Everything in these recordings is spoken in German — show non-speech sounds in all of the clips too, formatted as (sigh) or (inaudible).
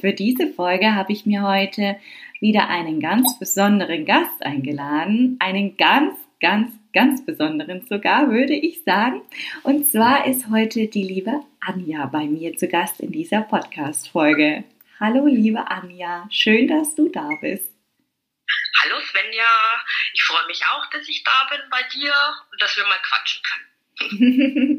Für diese Folge habe ich mir heute wieder einen ganz besonderen Gast eingeladen. Einen ganz, ganz, ganz besonderen sogar, würde ich sagen. Und zwar ist heute die liebe Anja bei mir zu Gast in dieser Podcast-Folge. Hallo, liebe Anja. Schön, dass du da bist. Hallo Svenja, ich freue mich auch, dass ich da bin bei dir und dass wir mal quatschen können. (laughs)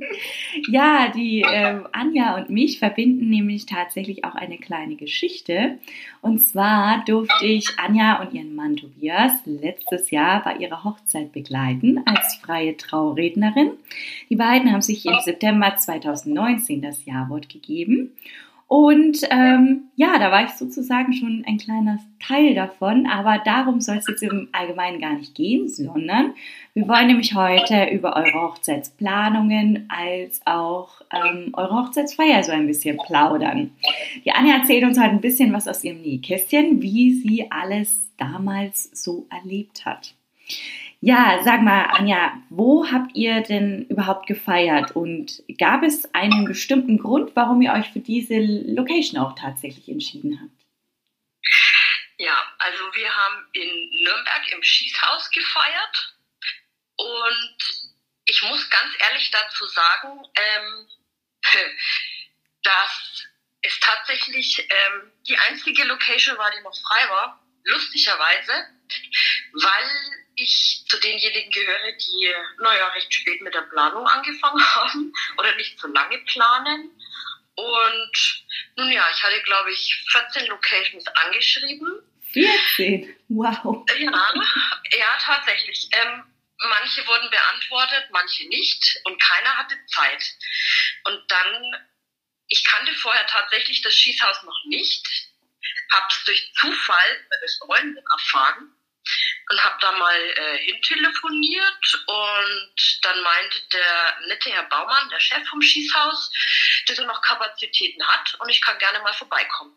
ja, die äh, Anja und mich verbinden nämlich tatsächlich auch eine kleine Geschichte. Und zwar durfte ich Anja und ihren Mann Tobias letztes Jahr bei ihrer Hochzeit begleiten als freie Traurednerin. Die beiden haben sich im September 2019 das Jawort gegeben. Und ähm, ja, da war ich sozusagen schon ein kleiner Teil davon, aber darum soll es jetzt im Allgemeinen gar nicht gehen, sondern wir wollen nämlich heute über eure Hochzeitsplanungen als auch ähm, eure Hochzeitsfeier so ein bisschen plaudern. Die Anja erzählt uns heute ein bisschen was aus ihrem Nähkästchen, wie sie alles damals so erlebt hat. Ja, sag mal, Anja, wo habt ihr denn überhaupt gefeiert und gab es einen bestimmten Grund, warum ihr euch für diese Location auch tatsächlich entschieden habt? Ja, also wir haben in Nürnberg im Schießhaus gefeiert und ich muss ganz ehrlich dazu sagen, ähm, (laughs) dass es tatsächlich ähm, die einzige Location war, die noch frei war, lustigerweise, weil ich zu denjenigen gehöre, die, naja, recht spät mit der Planung angefangen (laughs) haben oder nicht so lange planen. Und nun ja, ich hatte, glaube ich, 14 Locations angeschrieben. 14? Wow. Ja, ja tatsächlich. Ähm, manche wurden beantwortet, manche nicht und keiner hatte Zeit. Und dann, ich kannte vorher tatsächlich das Schießhaus noch nicht, habe es durch Zufall bei der Freundin erfahren und habe da mal äh, hintelefoniert und dann meinte der nette Herr Baumann, der Chef vom Schießhaus, dass er noch Kapazitäten hat und ich kann gerne mal vorbeikommen.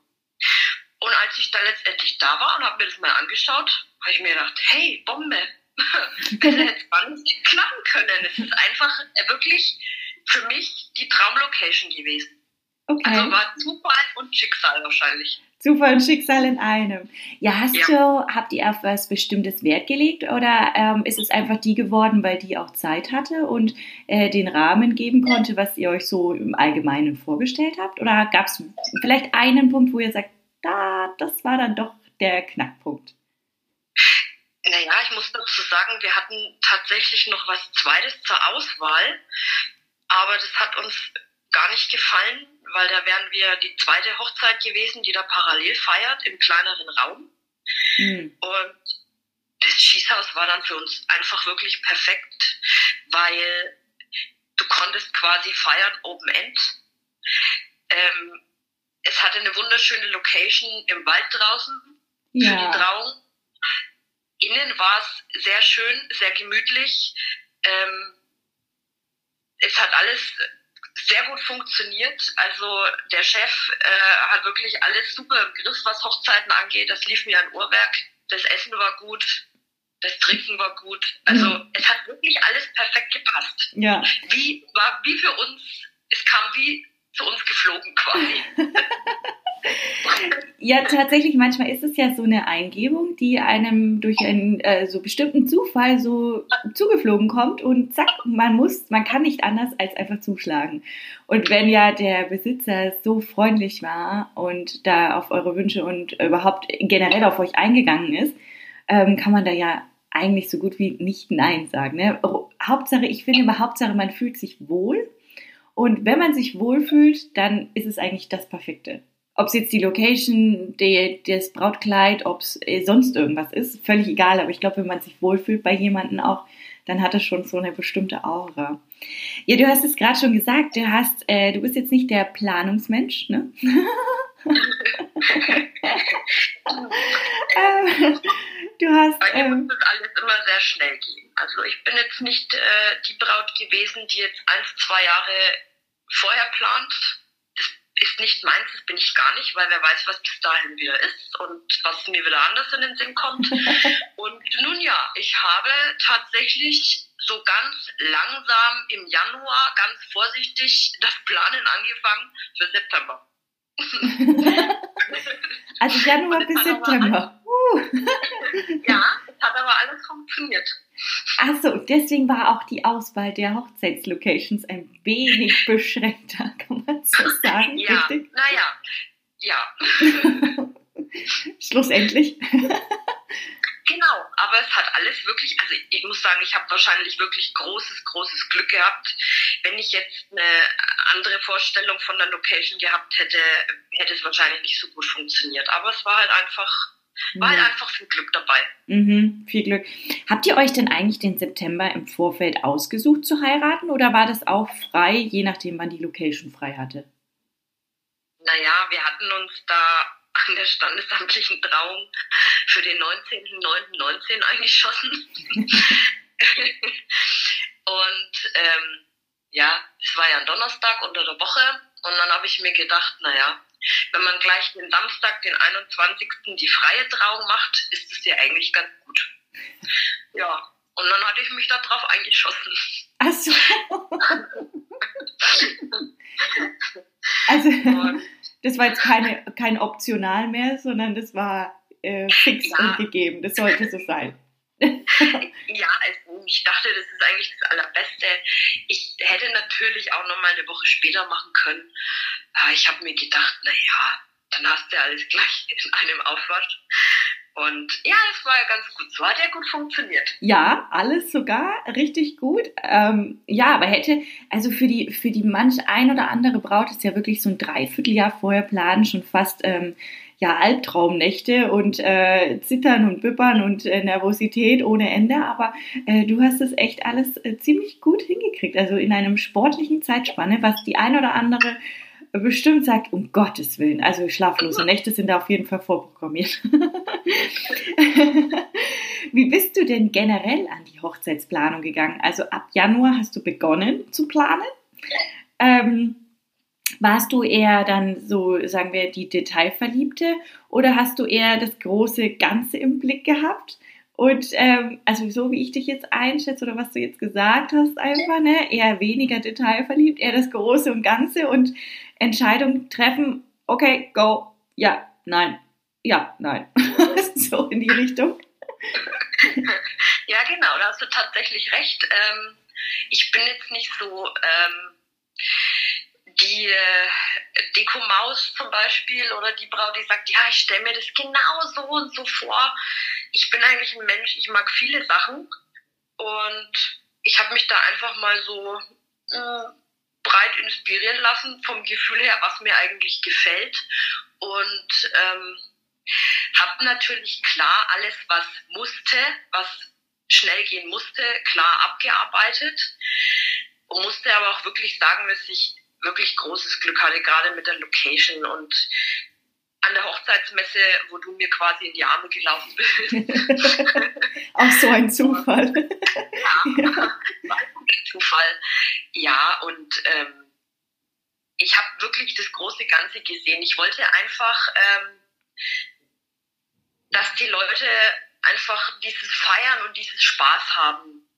Und als ich dann letztendlich da war und habe mir das mal angeschaut, habe ich mir gedacht, hey, Bombe, (laughs) das hätte gar nicht klappen können. Es ist einfach äh, wirklich für mich die Traumlocation gewesen. Okay. Also war Zufall und Schicksal wahrscheinlich. Zufall und Schicksal in einem. Ja, hast ja. du, habt ihr auf was Bestimmtes Wert gelegt oder ähm, ist es einfach die geworden, weil die auch Zeit hatte und äh, den Rahmen geben konnte, was ihr euch so im Allgemeinen vorgestellt habt? Oder gab es vielleicht einen Punkt, wo ihr sagt, da, das war dann doch der Knackpunkt? Naja, ich muss dazu sagen, wir hatten tatsächlich noch was Zweites zur Auswahl, aber das hat uns gar nicht gefallen, weil da wären wir die zweite Hochzeit gewesen, die da parallel feiert im kleineren Raum. Mhm. Und das Schießhaus war dann für uns einfach wirklich perfekt, weil du konntest quasi feiern Open End. Ähm, es hatte eine wunderschöne Location im Wald draußen ja. für die Trauung. Innen war es sehr schön, sehr gemütlich. Ähm, es hat alles sehr gut funktioniert. Also der Chef äh, hat wirklich alles super im Griff, was Hochzeiten angeht. Das lief mir ein Uhrwerk. Das Essen war gut. Das Trinken war gut. Also mhm. es hat wirklich alles perfekt gepasst. Ja. Wie war wie für uns, es kam wie zu uns geflogen quasi. (laughs) Ja, tatsächlich, manchmal ist es ja so eine Eingebung, die einem durch einen äh, so bestimmten Zufall so zugeflogen kommt und zack, man muss, man kann nicht anders als einfach zuschlagen. Und wenn ja der Besitzer so freundlich war und da auf eure Wünsche und überhaupt generell auf euch eingegangen ist, ähm, kann man da ja eigentlich so gut wie nicht Nein sagen. Ne? Hauptsache, ich finde immer Hauptsache, man fühlt sich wohl. Und wenn man sich wohlfühlt, dann ist es eigentlich das Perfekte ob es jetzt die Location, die, das Brautkleid, ob es äh, sonst irgendwas ist, völlig egal. Aber ich glaube, wenn man sich wohlfühlt bei jemandem auch, dann hat es schon so eine bestimmte Aura. Ja, du hast es gerade schon gesagt, du hast, äh, du bist jetzt nicht der Planungsmensch, ne? (laughs) du hast. Bei mir Ähm, muss das alles immer sehr schnell gehen. Also ich bin jetzt nicht äh, die Braut gewesen, die jetzt eins, zwei Jahre vorher plant. Ist nicht meins, das bin ich gar nicht, weil wer weiß, was bis dahin wieder ist und was mir wieder anders in den Sinn kommt. (laughs) und nun ja, ich habe tatsächlich so ganz langsam im Januar ganz vorsichtig das Planen angefangen für September. (laughs) also Januar bis September. (laughs) Uh. Ja, hat aber alles funktioniert. Achso, deswegen war auch die Auswahl der Hochzeitslocations ein wenig (laughs) beschränkter, kann man so sagen, Ja, richtig? naja, ja. (laughs) Schlussendlich. Genau, aber es hat alles wirklich, also ich muss sagen, ich habe wahrscheinlich wirklich großes, großes Glück gehabt. Wenn ich jetzt eine andere Vorstellung von der Location gehabt hätte, hätte es wahrscheinlich nicht so gut funktioniert. Aber es war halt einfach, war halt einfach viel Glück dabei. Mhm, viel Glück. Habt ihr euch denn eigentlich den September im Vorfeld ausgesucht zu heiraten oder war das auch frei, je nachdem, wann die Location frei hatte? Naja, wir hatten uns da an der standesamtlichen Trauung für den 19.09.19 eingeschossen. (laughs) und ähm, ja, es war ja ein Donnerstag unter der Woche und dann habe ich mir gedacht, naja, wenn man gleich den Samstag, den 21. die freie Trauung macht, ist es ja eigentlich ganz gut. Ja, und dann hatte ich mich da drauf eingeschossen. Ach so. Also, das war jetzt keine, kein Optional mehr, sondern das war äh, fix Ja. und gegeben. Das sollte so sein. Ja, also ich dachte, das ist eigentlich das Allerbeste. Ich hätte natürlich auch noch mal eine Woche später machen können. Aber ich habe mir gedacht, naja, dann hast du ja alles gleich (laughs) in einem Aufwasch. Und ja, das war ja ganz gut. So hat ja gut funktioniert. Ja, alles sogar richtig gut. Ähm, ja, aber hätte, also für die, für die manch ein oder andere Braut ist ja wirklich so ein Dreivierteljahr vorher planen schon fast ähm, ja, Albtraumnächte und äh, Zittern und Bippern und äh, Nervosität ohne Ende. Aber äh, du hast das echt alles äh, ziemlich gut hingekriegt. Also in einem sportlichen Zeitspanne, was die ein oder andere bestimmt sagt, um Gottes Willen. Also schlaflose Nächte sind da auf jeden Fall vorprogrammiert. (laughs) Wie bist du denn generell an die Hochzeitsplanung gegangen? Also ab Januar hast du begonnen zu planen. Ähm, warst du eher dann so, sagen wir, die Detailverliebte oder hast du eher das große Ganze im Blick gehabt? Und ähm, also so wie ich dich jetzt einschätze oder was du jetzt gesagt hast, einfach, ne, eher weniger detailverliebt, eher das Große und Ganze und Entscheidung treffen, okay, go, ja, nein, ja, nein. (laughs) so in die Richtung. Ja, genau, da hast du tatsächlich recht. Ähm, ich bin jetzt nicht so ähm, die äh, Dekomaus zum Beispiel oder die Braut, die sagt, ja, ich stelle mir das genau so und so vor. Ich bin eigentlich ein Mensch, ich mag viele Sachen. Und ich habe mich da einfach mal so mh, breit inspirieren lassen vom Gefühl her, was mir eigentlich gefällt. Und ähm, habe natürlich klar alles, was musste, was schnell gehen musste, klar abgearbeitet. Und musste aber auch wirklich sagen, dass ich wirklich großes Glück hatte, gerade mit der Location und an der Hochzeitsmesse, wo du mir quasi in die Arme gelaufen bist. (laughs) Auch so ein Zufall. ja, Zufall. Ja, und ähm, ich habe wirklich das große Ganze gesehen. Ich wollte einfach, ähm, dass die Leute einfach dieses Feiern und dieses Spaß haben,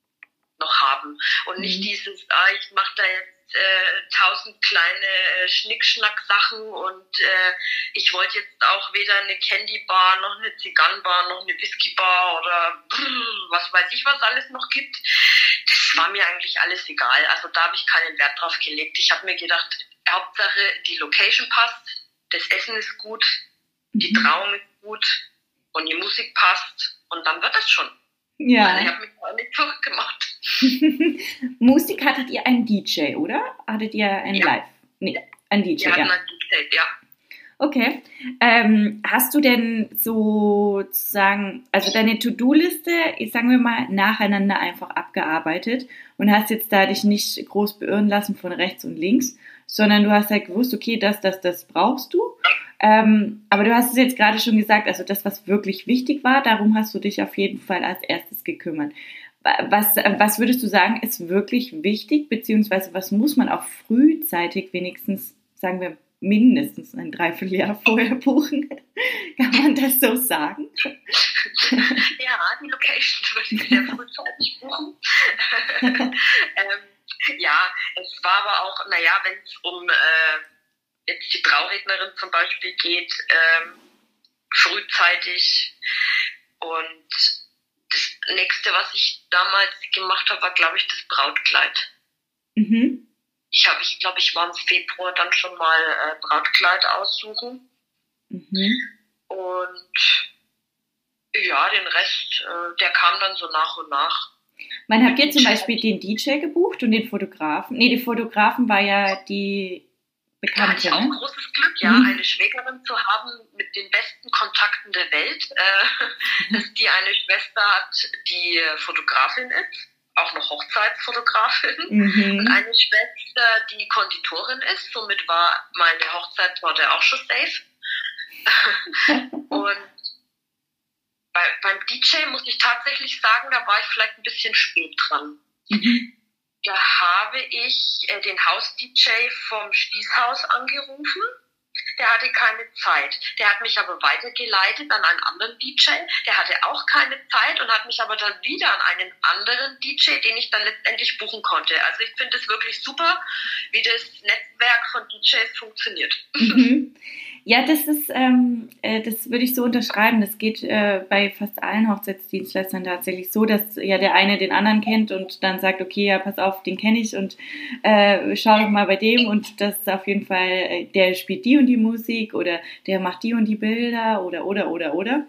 noch haben. Und nicht Mhm. dieses, ah, ich mache da jetzt äh, tausend kleine äh, Schnickschnack-Sachen und äh, ich wollte jetzt auch weder eine Candy-Bar, noch eine Zigarrenbar, noch eine Whisky-Bar oder brrr, was weiß ich, was alles noch gibt. Das war mir eigentlich alles egal. Also da habe ich keinen Wert drauf gelegt. Ich habe mir gedacht, Hauptsache die Location passt, das Essen ist gut, die Mhm. Trauung ist gut und die Musik passt und dann wird das schon. Also ich Ja. habe mich auch nicht verrückt gemacht. (laughs) Musik hattet ihr einen DJ, oder? Hattet ihr ein Ja. Live? Nee, ein DJ, Wir hatten ja. ein DJ, ja. Okay. Ähm, hast du denn sozusagen, also deine To-Do-Liste, sagen wir mal, nacheinander einfach abgearbeitet und hast jetzt da dich nicht groß beirren lassen von rechts und links, sondern du hast halt gewusst, okay, das, das, das brauchst du. Ähm, aber du hast es jetzt gerade schon gesagt, also das, was wirklich wichtig war, darum hast du dich auf jeden Fall als erstes gekümmert. Was, was würdest du sagen, ist wirklich wichtig, beziehungsweise was muss man auch frühzeitig wenigstens, sagen wir, mindestens ein Dreivierteljahr vorher (laughs) buchen? Kann man das so sagen? Ja, die Location würde ich sehr frühzeitig buchen. (laughs) ähm, ja, es war aber auch, naja, wenn es um äh, jetzt die Traurednerin zum Beispiel geht, ähm, frühzeitig. Und das nächste, was ich damals gemacht habe, war, glaube ich, das Brautkleid. Mhm. Ich habe, ich glaube, ich war im Februar dann schon mal äh, Brautkleid aussuchen. Mhm. Und ja, den Rest, äh, der kam dann so nach und nach. Man hat jetzt zum Beispiel den DJ gebucht und den Fotografen. Nee, die Fotografen war ja die Bekannte. Da hatte ich auch großes Glück, ja, mhm. eine Schwägerin zu haben mit den besten Kontakten der Welt. Äh, dass die eine Schwester hat, die Fotografin ist, auch noch Hochzeitsfotografin. Mhm. Und eine Schwester, die Konditorin ist. Somit war meine Hochzeitstorte auch schon safe. (laughs) und bei, beim DJ muss ich tatsächlich sagen, da war ich vielleicht ein bisschen spät dran. Mhm. Da habe ich äh, den Haus-DJ vom Stießhaus angerufen. Der hatte keine Zeit. Der hat mich aber weitergeleitet an einen anderen DJ. Der hatte auch keine Zeit und hat mich aber dann wieder an einen anderen DJ, den ich dann letztendlich buchen konnte. Also ich finde es wirklich super, wie das Netzwerk von DJs funktioniert. Mhm. (laughs) Ja, das ist, ähm, äh, das würde ich so unterschreiben. Das geht äh, bei fast allen Hochzeitsdienstleistern tatsächlich so, dass ja der eine den anderen kennt und dann sagt, okay, ja, pass auf, den kenne ich und äh, schau doch mal bei dem und das ist auf jeden Fall, äh, der spielt die und die Musik oder der macht die und die Bilder oder oder oder oder.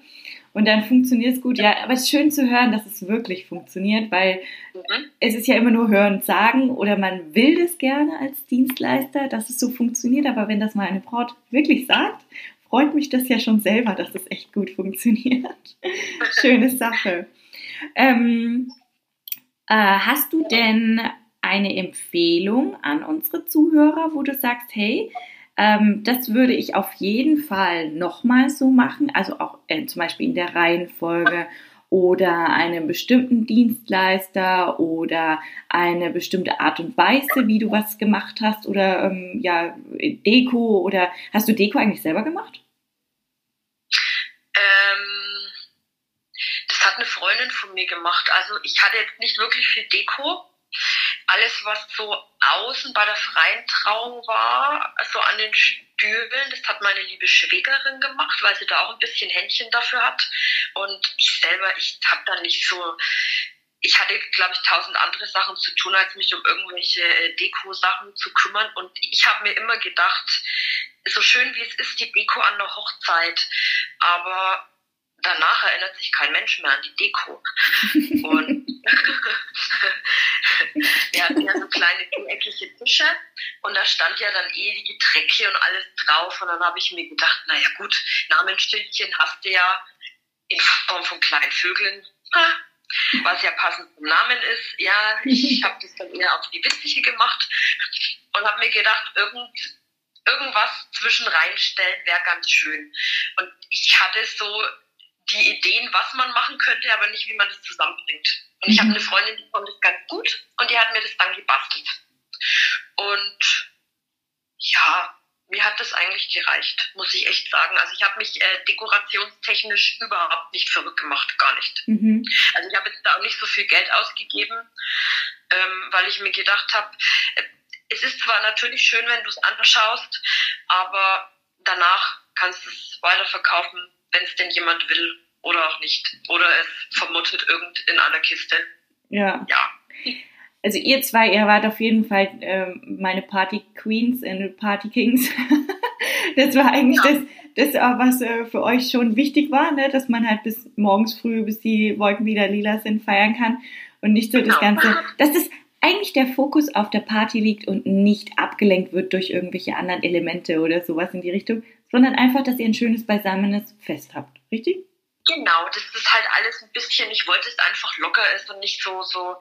Und dann funktioniert es gut. Ja, aber es ist schön zu hören, dass es wirklich funktioniert, weil mhm. es ist ja immer nur hören, sagen oder man will das gerne als Dienstleister, dass es so funktioniert. Aber wenn das mal eine Braut wirklich sagt, freut mich das ja schon selber, dass es echt gut funktioniert. (laughs) Schöne Sache. Ähm, äh, hast du denn eine Empfehlung an unsere Zuhörer, wo du sagst, hey, ähm, das würde ich auf jeden Fall nochmal so machen, also auch äh, zum Beispiel in der Reihenfolge oder einem bestimmten Dienstleister oder eine bestimmte Art und Weise, wie du was gemacht hast oder ähm, ja Deko oder hast du Deko eigentlich selber gemacht? Ähm, das hat eine Freundin von mir gemacht. Also ich hatte jetzt nicht wirklich viel Deko alles, was so außen bei der freien Trauung war, so an den Stühlen, das hat meine liebe Schwägerin gemacht, weil sie da auch ein bisschen Händchen dafür hat. Und ich selber, ich habe da nicht so, ich hatte, glaube ich, tausend andere Sachen zu tun, als mich um irgendwelche äh, Deko-Sachen zu kümmern. Und ich habe mir immer gedacht, so schön wie es ist, die Deko an der Hochzeit, aber danach erinnert sich kein Mensch mehr an die Deko. Und (laughs) wir hatten ja so kleine viereckige Tische und da stand ja dann eh die Getränke und alles drauf. Und dann habe ich mir gedacht, naja gut, Namensschildchen hast du ja in Form von kleinen Vögeln. was ja passend zum Namen ist. Ja, ich habe das dann eher auf die Witzige gemacht und habe mir gedacht, irgend, irgendwas zwischen reinstellen wäre ganz schön. Und ich hatte so die Ideen, was man machen könnte, aber nicht, wie man das zusammenbringt. Und ich habe mhm. eine Freundin, die konnte das ganz gut und die hat mir das dann gebastelt. Und ja, mir hat das eigentlich gereicht, muss ich echt sagen. Also ich habe mich äh, dekorationstechnisch überhaupt nicht verrückt gemacht, gar nicht. Mhm. Also ich habe jetzt da auch nicht so viel Geld ausgegeben, ähm, weil ich mir gedacht habe, äh, es ist zwar natürlich schön, wenn du es anschaust, aber danach kannst du es weiterverkaufen wenn es denn jemand will oder auch nicht. Oder es vermutet irgend in einer Kiste. Ja. Ja. Also ihr zwei, ihr wart auf jeden Fall ähm, meine Party Queens und Party Kings. (laughs) das war eigentlich ja. das, das, was äh, für euch schon wichtig war, ne? dass man halt bis morgens früh, bis die Wolken wieder lila sind, feiern kann und nicht so genau. das Ganze, (laughs) dass das eigentlich der Fokus auf der Party liegt und nicht abgelenkt wird durch irgendwelche anderen Elemente oder sowas in die Richtung, sondern einfach, dass ihr ein schönes beisammenes Fest habt, richtig? Genau, das ist halt alles ein bisschen, ich wollte es einfach locker ist und nicht so, so,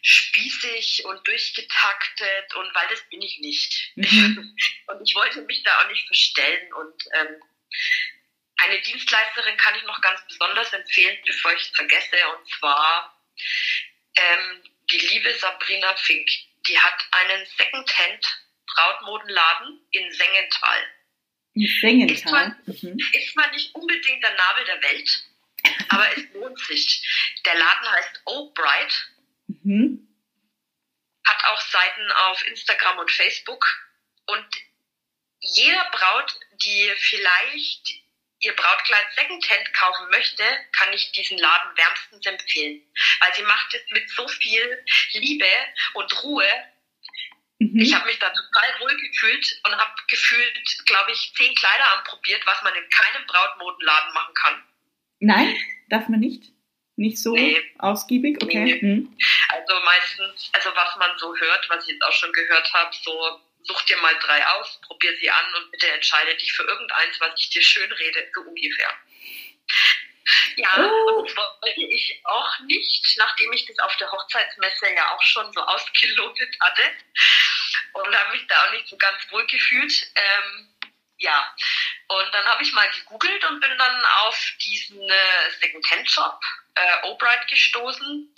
spießig und durchgetaktet und weil das bin ich nicht. Mhm. (laughs) Und ich wollte mich da auch nicht verstellen und ähm, eine Dienstleisterin kann ich noch ganz besonders empfehlen, bevor ich es vergesse, und zwar ähm, die liebe Sabrina Fink. Die hat einen Secondhand Brautmodenladen in Sengenthal. In Sengenthal? Ist zwar, mhm. ist zwar nicht unbedingt der Nabel der Welt, aber es lohnt sich. Der Laden heißt Oh Bright. Mhm. Hat auch Seiten auf Instagram und Facebook. Und jeder Braut, die vielleicht ihr Brautkleid Secondhand kaufen möchte, kann ich diesen Laden wärmstens empfehlen. Weil sie macht es mit so viel Liebe und Ruhe. Mhm. Ich habe mich da total wohl gefühlt und habe gefühlt, glaube ich, zehn Kleider anprobiert, was man in keinem Brautmodenladen machen kann. Nein, darf man nicht? Nicht so nee. ausgiebig? Okay. Nee. Hm. Also meistens, also was man so hört, was ich jetzt auch schon gehört habe, so such dir mal drei aus, probier sie an und bitte entscheide dich für irgendeins, was ich dir schön rede, so ungefähr. Ja, oh. und das wollte ich auch nicht, nachdem ich das auf der Hochzeitsmesse ja auch schon so ausgelotet hatte und habe mich da auch nicht so ganz wohl gefühlt. Ähm, ja, und dann habe ich mal gegoogelt und bin dann auf diesen äh, Second-Hand-Shop äh, Obright gestoßen.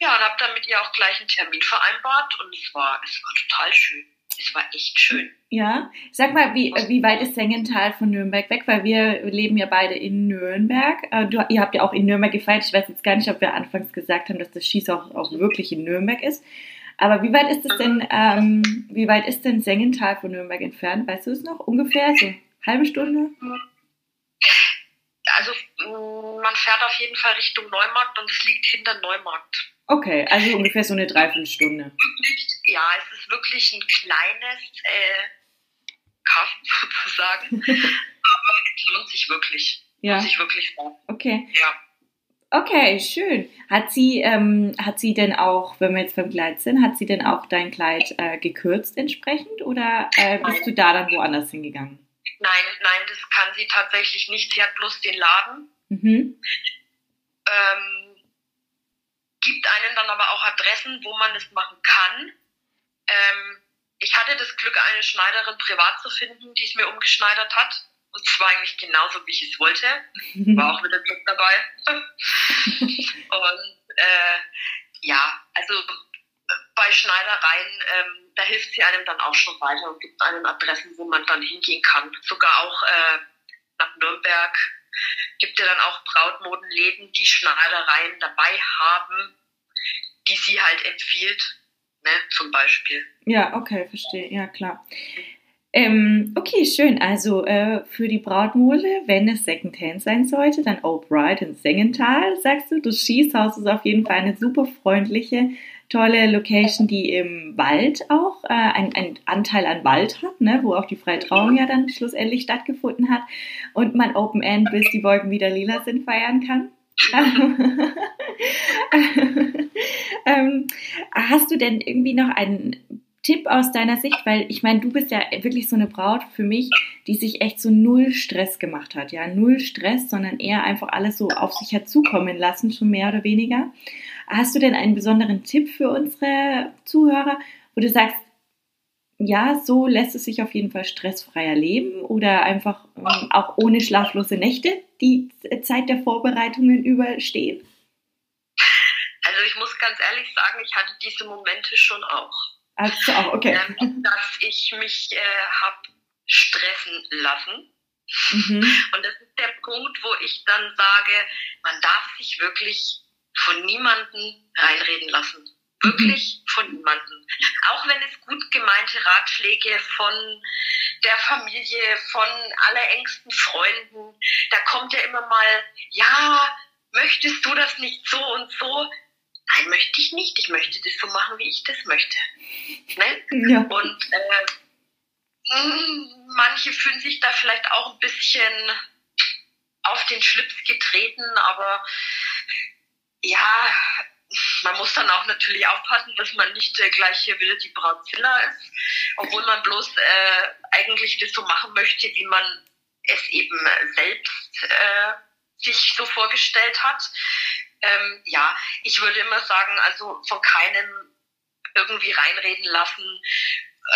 Ja, und habe dann mit ihr auch gleich einen Termin vereinbart und es war, es war total schön. Es war echt schön. Ja, sag mal, wie, wie weit ist Sengenthal von Nürnberg weg? Weil wir leben ja beide in Nürnberg. Äh, du, ihr habt ja auch in Nürnberg gefeiert. Ich weiß jetzt gar nicht, ob wir anfangs gesagt haben, dass das Schieß auch, auch wirklich in Nürnberg ist. Aber wie weit ist es denn, ähm, wie weit ist denn Sengenthal von Nürnberg entfernt? Weißt du es noch? Ungefähr so halbe Stunde? Also man fährt auf jeden Fall Richtung Neumarkt und es liegt hinter Neumarkt. Okay, also ungefähr so eine Dreiviertelstunde. Ja, es ist wirklich ein kleines äh, Kaff (laughs) sozusagen, (laughs) aber es lohnt sich wirklich. Ja. Lohnt sich wirklich. Okay. Ja. Okay, schön. Hat sie, ähm, hat sie denn auch, wenn wir jetzt beim Kleid sind, hat sie denn auch dein Kleid äh, gekürzt entsprechend oder äh, bist du da dann woanders hingegangen? Nein, nein, das kann sie tatsächlich nicht. Sie hat bloß den Laden. Mhm. Ähm, gibt einen dann aber auch Adressen, wo man es machen kann. Ähm, ich hatte das Glück, eine Schneiderin privat zu finden, die es mir umgeschneidert hat. Und zwar eigentlich genauso, wie ich es wollte. (laughs) War auch wieder Glück dabei. (laughs) und äh, ja, also bei Schneidereien, ähm, da hilft sie einem dann auch schon weiter und gibt einem Adressen, wo man dann hingehen kann. Sogar auch äh, nach Nürnberg gibt ja dann auch Brautmodenläden, die Schneidereien dabei haben, die sie halt empfiehlt, ne, zum Beispiel. Ja, okay, verstehe, ja klar. Ähm, okay, schön. Also äh, für die Brautmode, wenn es Secondhand sein sollte, dann O'Brien in Sengenthal, sagst du. Das Schießhaus ist auf jeden Fall eine super freundliche tolle Location, die im Wald auch äh, einen Anteil an Wald hat, ne, wo auch die freie ja dann schlussendlich stattgefunden hat und man Open End, bis die Wolken wieder lila sind, feiern kann. (laughs) ähm, hast du denn irgendwie noch einen Tipp aus deiner Sicht? Weil ich meine, du bist ja wirklich so eine Braut für mich, die sich echt so null Stress gemacht hat. Ja, null Stress, sondern eher einfach alles so auf sich hat zukommen lassen, schon mehr oder weniger. Hast du denn einen besonderen Tipp für unsere Zuhörer, wo du sagst, ja, so lässt es sich auf jeden Fall stressfreier leben oder einfach ähm, auch ohne schlaflose Nächte die Zeit der Vorbereitungen überstehen? Also ich muss ganz ehrlich sagen, ich hatte diese Momente schon auch. Also auch, okay. Ähm, dass ich mich äh, habe stressen lassen. Mhm. Und das ist der Punkt, wo ich dann sage, man darf sich wirklich von niemanden reinreden lassen. Wirklich mhm. von niemanden. Auch wenn es gut gemeinte Ratschläge von der Familie, von allerengsten Freunden, da kommt ja immer mal, ja, möchtest du das nicht so und so? Nein, möchte ich nicht. Ich möchte das so machen, wie ich das möchte. Ne? Ja. Und äh, mm, manche fühlen sich da vielleicht auch ein bisschen auf den Schlips getreten, aber ja, man muss dann auch natürlich aufpassen, dass man nicht gleich hier wieder die Brautzilla ist, obwohl man bloß äh, eigentlich das so machen möchte, wie man es eben selbst äh, sich so vorgestellt hat. Ähm, ja, ich würde immer sagen, also von keinem irgendwie reinreden lassen.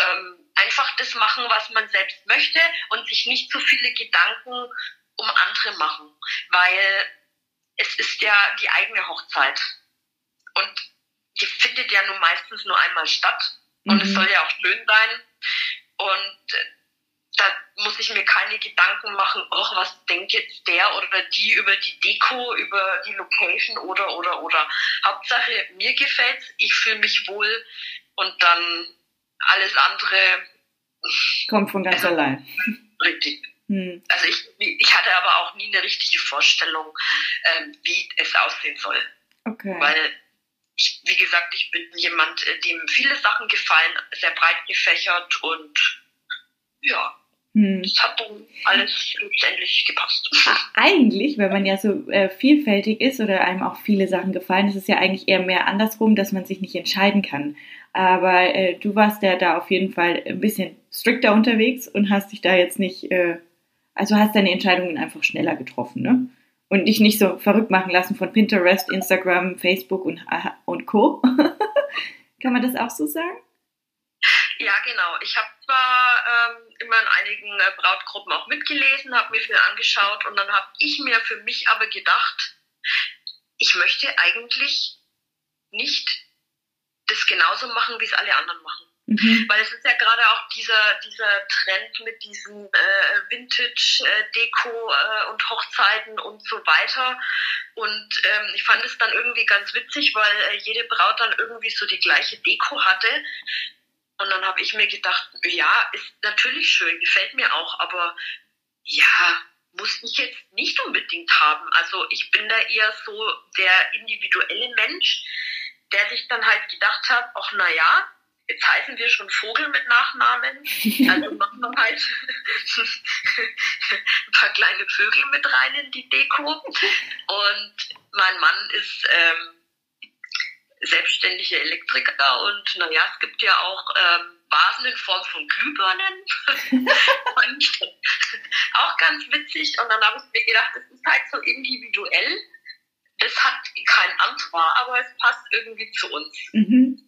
Ähm, einfach das machen, was man selbst möchte und sich nicht zu viele Gedanken um andere machen, weil es ist ja die eigene Hochzeit und die findet ja nun meistens nur einmal statt und mhm. es soll ja auch schön sein und da muss ich mir keine Gedanken machen, oh, was denkt jetzt der oder die über die Deko, über die Location oder, oder, oder. Hauptsache, mir gefällt's, ich fühle mich wohl und dann alles andere kommt von ganz also, allein. Richtig. Hm. Also ich, ich hatte aber auch nie eine richtige Vorstellung, ähm, wie es aussehen soll. Okay. Weil ich, wie gesagt, ich bin jemand, äh, dem viele Sachen gefallen, sehr breit gefächert und ja. Hm. Das hat dann alles letztendlich gepasst. Eigentlich, wenn man ja so äh, vielfältig ist oder einem auch viele Sachen gefallen, ist es ja eigentlich eher mehr andersrum, dass man sich nicht entscheiden kann. Aber äh, du warst ja da auf jeden Fall ein bisschen strikter unterwegs und hast dich da jetzt nicht, äh, also hast deine Entscheidungen einfach schneller getroffen, ne? Und dich nicht so verrückt machen lassen von Pinterest, Instagram, Facebook und, und Co. (laughs) kann man das auch so sagen? Ja, genau. Ich habe zwar ähm, immer in einigen äh, Brautgruppen auch mitgelesen, habe mir viel angeschaut und dann habe ich mir für mich aber gedacht, ich möchte eigentlich nicht das genauso machen, wie es alle anderen machen. Mhm. Weil es ist ja gerade auch dieser, dieser Trend mit diesen äh, Vintage-Deko äh, äh, und Hochzeiten und so weiter. Und ähm, ich fand es dann irgendwie ganz witzig, weil äh, jede Braut dann irgendwie so die gleiche Deko hatte. Und dann habe ich mir gedacht, ja, ist natürlich schön, gefällt mir auch, aber ja, muss ich jetzt nicht unbedingt haben. Also ich bin da eher so der individuelle Mensch, der sich dann halt gedacht hat, ach na ja, jetzt heißen wir schon Vogel mit Nachnamen, (laughs) also machen wir halt ein paar kleine Vögel mit rein in die Deko. Und mein Mann ist ähm, selbstständige Elektriker und naja, es gibt ja auch ähm, Vasen in Form von Glühbirnen. (laughs) und (laughs) auch ganz witzig. Und dann habe ich mir gedacht, das ist halt so individuell. Das hat kein anderer, aber es passt irgendwie zu uns. Mhm.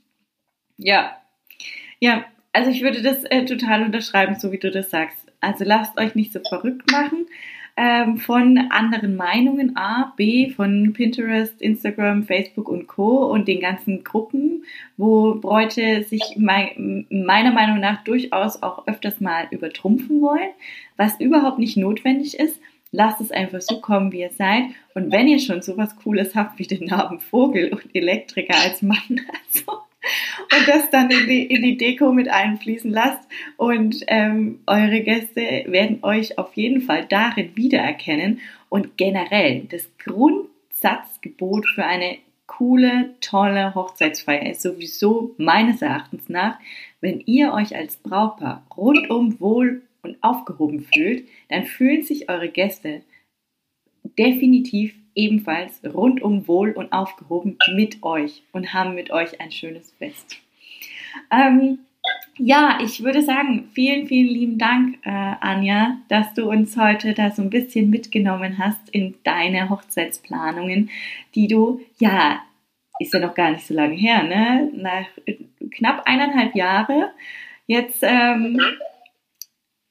Ja. Ja, also ich würde das äh, total unterschreiben, so wie du das sagst. Also lasst euch nicht so verrückt machen ähm, von anderen Meinungen, A, B, von Pinterest, Instagram, Facebook und Co. und den ganzen Gruppen, wo Bräute sich mein, meiner Meinung nach durchaus auch öfters mal übertrumpfen wollen, was überhaupt nicht notwendig ist. Lasst es einfach so kommen, wie ihr seid. Und wenn ihr schon sowas Cooles habt wie den Namen Vogel und Elektriker als Mann, (laughs) also und das dann in die, in die Deko mit einfließen lasst. Und ähm, eure Gäste werden euch auf jeden Fall darin wiedererkennen. Und generell das Grundsatzgebot für eine coole, tolle Hochzeitsfeier ist sowieso meines Erachtens nach, wenn ihr euch als Brautpaar rundum wohl und aufgehoben fühlt, dann fühlen sich eure Gäste definitiv ebenfalls rundum wohl und aufgehoben mit euch und haben mit euch ein schönes Fest. Ähm, ja, ich würde sagen, vielen, vielen lieben Dank, äh, Anja, dass du uns heute da so ein bisschen mitgenommen hast in deine Hochzeitsplanungen, die du, ja, ist ja noch gar nicht so lange her, ne? Nach knapp eineinhalb Jahre jetzt ähm,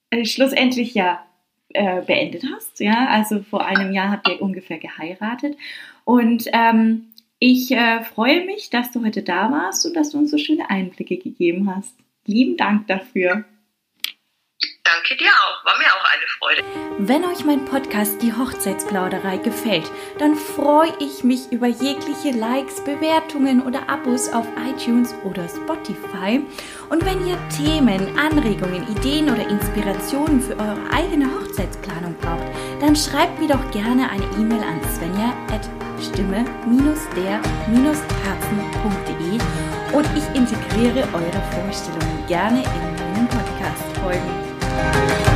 äh, schlussendlich ja äh, beendet hast. Ja, also vor einem Jahr habt ihr ungefähr geheiratet. Und ähm, ich äh, freue mich, dass du heute da warst und dass du uns so schöne Einblicke gegeben hast. Lieben Dank dafür. Danke dir auch, war mir auch eine Freude. Wenn euch mein Podcast Die Hochzeitsplauderei gefällt, dann freue ich mich über jegliche Likes, Bewertungen oder Abos auf iTunes oder Spotify. Und wenn ihr Themen, Anregungen, Ideen oder Inspirationen für eure eigene Hochzeitsplanung braucht, dann schreibt mir doch gerne eine E-Mail an svenja at stimme-der-herzen.de und ich integriere eure Vorstellungen gerne in meinen Podcast-Folgen. Bye.